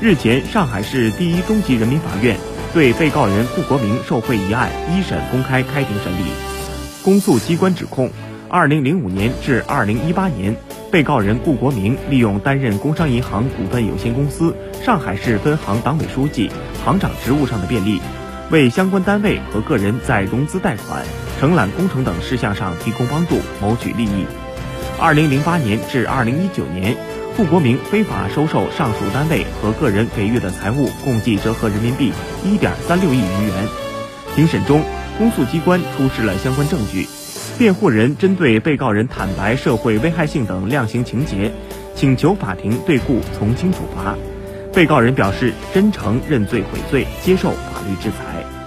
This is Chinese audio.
日前，上海市第一中级人民法院对被告人顾国明受贿一案一审公开开庭审理。公诉机关指控，二零零五年至二零一八年，被告人顾国明利用担任工商银行股份有限公司上海市分行党委书记、行长职务上的便利，为相关单位和个人在融资贷款、承揽工程等事项上提供帮助，谋取利益。二零零八年至二零一九年。顾国明非法收受上述单位和个人给予的财物，共计折合人民币一点三六亿余元。庭审中，公诉机关出示了相关证据，辩护人针对被告人坦白社会危害性等量刑情节，请求法庭对顾从轻处罚。被告人表示真诚认罪悔罪，接受法律制裁。